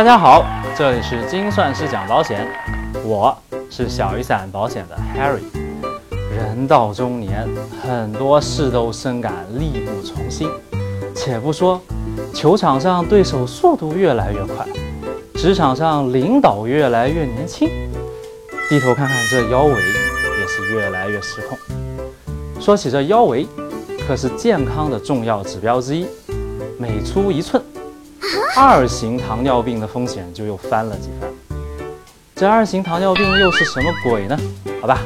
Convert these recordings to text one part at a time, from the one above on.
大家好，这里是精算师讲保险，我是小雨伞保险的 Harry。人到中年，很多事都深感力不从心。且不说球场上对手速度越来越快，职场上领导越来越年轻，低头看看这腰围，也是越来越失控。说起这腰围，可是健康的重要指标之一，每粗一寸。二型糖尿病的风险就又翻了几番。这二型糖尿病又是什么鬼呢？好吧，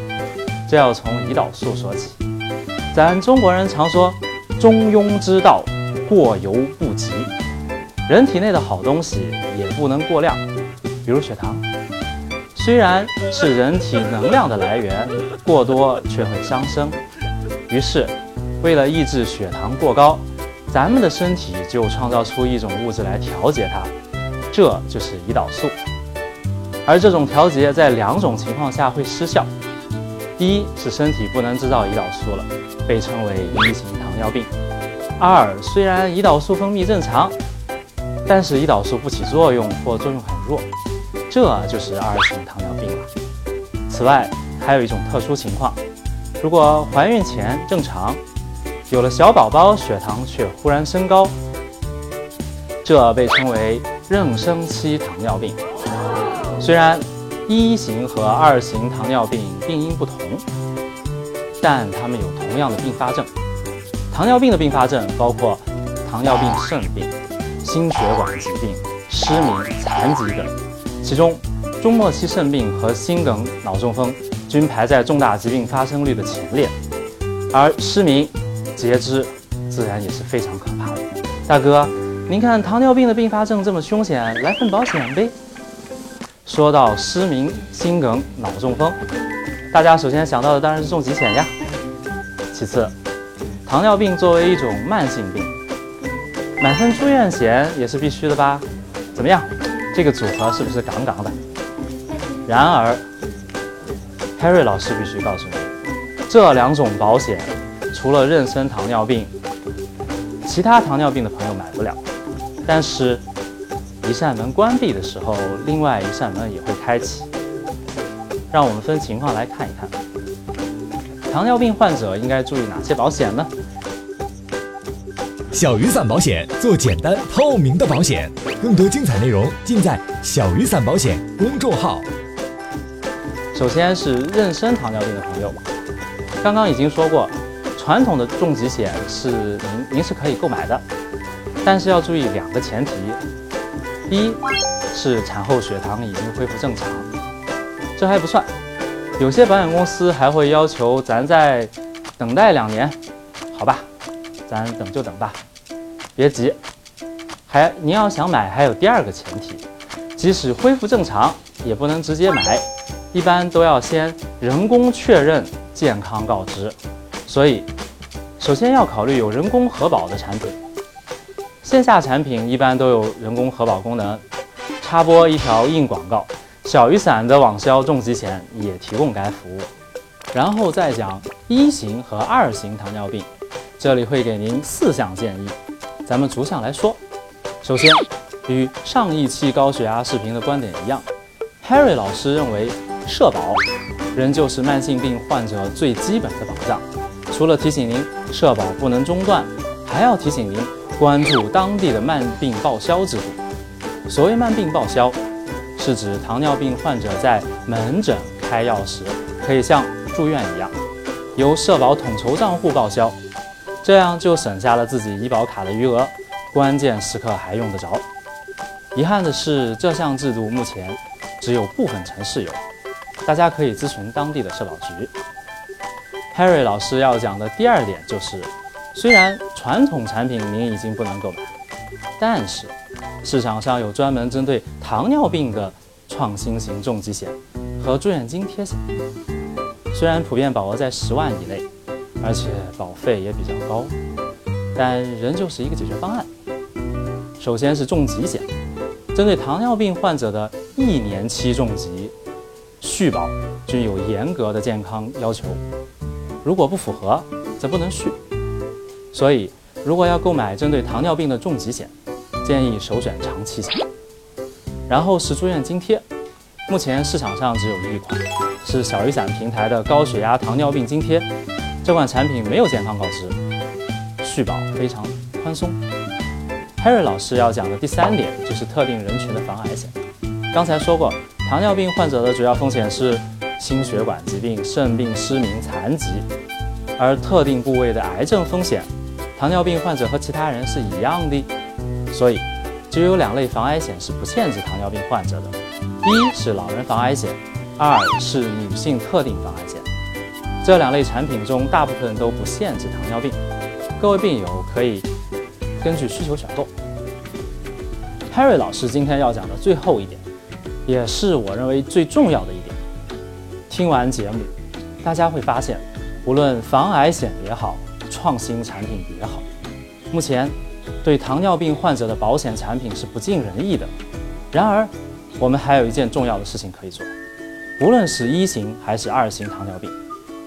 这要从胰岛素说起。咱中国人常说“中庸之道，过犹不及”。人体内的好东西也不能过量，比如血糖，虽然是人体能量的来源，过多却会伤身。于是，为了抑制血糖过高。咱们的身体就创造出一种物质来调节它，这就是胰岛素。而这种调节在两种情况下会失效：第一是身体不能制造胰岛素了，被称为一型糖尿病；二虽然胰岛素分泌正常，但是胰岛素不起作用或作用很弱，这就是二型糖尿病了。此外，还有一种特殊情况，如果怀孕前正常。有了小宝宝，血糖却忽然升高，这被称为妊娠期糖尿病。虽然一型和二型糖尿病病因不同，但它们有同样的并发症。糖尿病的并发症包括糖尿病肾病、心血管疾病、失明、残疾等，其中中末期肾病和心梗、脑中风均排在重大疾病发生率的前列，而失明。截肢，自然也是非常可怕的。大哥，您看糖尿病的并发症这么凶险，来份保险呗。说到失明、心梗、脑中风，大家首先想到的当然是重疾险呀。其次，糖尿病作为一种慢性病，买份住院险也是必须的吧？怎么样，这个组合是不是杠杠的？然而，Harry 老师必须告诉你，这两种保险。除了妊娠糖尿病，其他糖尿病的朋友买不了。但是，一扇门关闭的时候，另外一扇门也会开启。让我们分情况来看一看，糖尿病患者应该注意哪些保险呢？小雨伞保险做简单透明的保险，更多精彩内容尽在小雨伞保险公众号。首先是妊娠糖尿病的朋友，刚刚已经说过。传统的重疾险是您您是可以购买的，但是要注意两个前提：第一是产后血糖已经恢复正常，这还不算，有些保险公司还会要求咱再等待两年，好吧，咱等就等吧，别急。还您要想买，还有第二个前提，即使恢复正常，也不能直接买，一般都要先人工确认健康告知。所以，首先要考虑有人工核保的产品。线下产品一般都有人工核保功能。插播一条硬广告：小雨伞的网销重疾险也提供该服务。然后再讲一型和二型糖尿病，这里会给您四项建议，咱们逐项来说。首先，与上一期高血压视频的观点一样，Harry 老师认为社保仍旧是慢性病患者最基本的保障。除了提醒您社保不能中断，还要提醒您关注当地的慢病报销制度。所谓慢病报销，是指糖尿病患者在门诊开药时，可以像住院一样，由社保统筹账户报销，这样就省下了自己医保卡的余额，关键时刻还用得着。遗憾的是，这项制度目前只有部分城市有，大家可以咨询当地的社保局。Harry 老师要讲的第二点就是，虽然传统产品您已经不能购买，但是市场上有专门针对糖尿病的创新型重疾险和住院津贴险。虽然普遍保额在十万以内，而且保费也比较高，但仍旧是一个解决方案。首先是重疾险，针对糖尿病患者的一年期重疾续保均有严格的健康要求。如果不符合，则不能续。所以，如果要购买针对糖尿病的重疾险，建议首选长期险。然后是住院津贴，目前市场上只有一款，是小雨伞平台的高血压糖尿病津贴。这款产品没有健康告知，续保非常宽松。Harry 老师要讲的第三点就是特定人群的防癌险。刚才说过，糖尿病患者的主要风险是心血管疾病、肾病、失明、残疾，而特定部位的癌症风险，糖尿病患者和其他人是一样的。所以，只有两类防癌险是不限制糖尿病患者的：一是老人防癌险，二是女性特定防癌险。这两类产品中，大部分都不限制糖尿病，各位病友可以根据需求选购。Harry 老师今天要讲的最后一点，也是我认为最重要的一点。听完节目，大家会发现，无论防癌险也好，创新产品也好，目前对糖尿病患者的保险产品是不尽人意的。然而，我们还有一件重要的事情可以做，无论是一型还是二型糖尿病。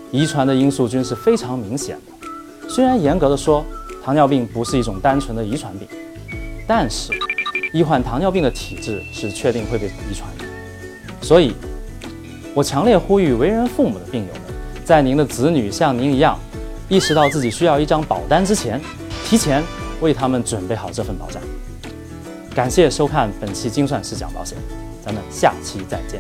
遗传的因素均是非常明显的。虽然严格的说，糖尿病不是一种单纯的遗传病，但是易患糖尿病的体质是确定会被遗传的。所以，我强烈呼吁为人父母的病友们，在您的子女像您一样意识到自己需要一张保单之前，提前为他们准备好这份保障。感谢收看本期精算师讲保险，咱们下期再见。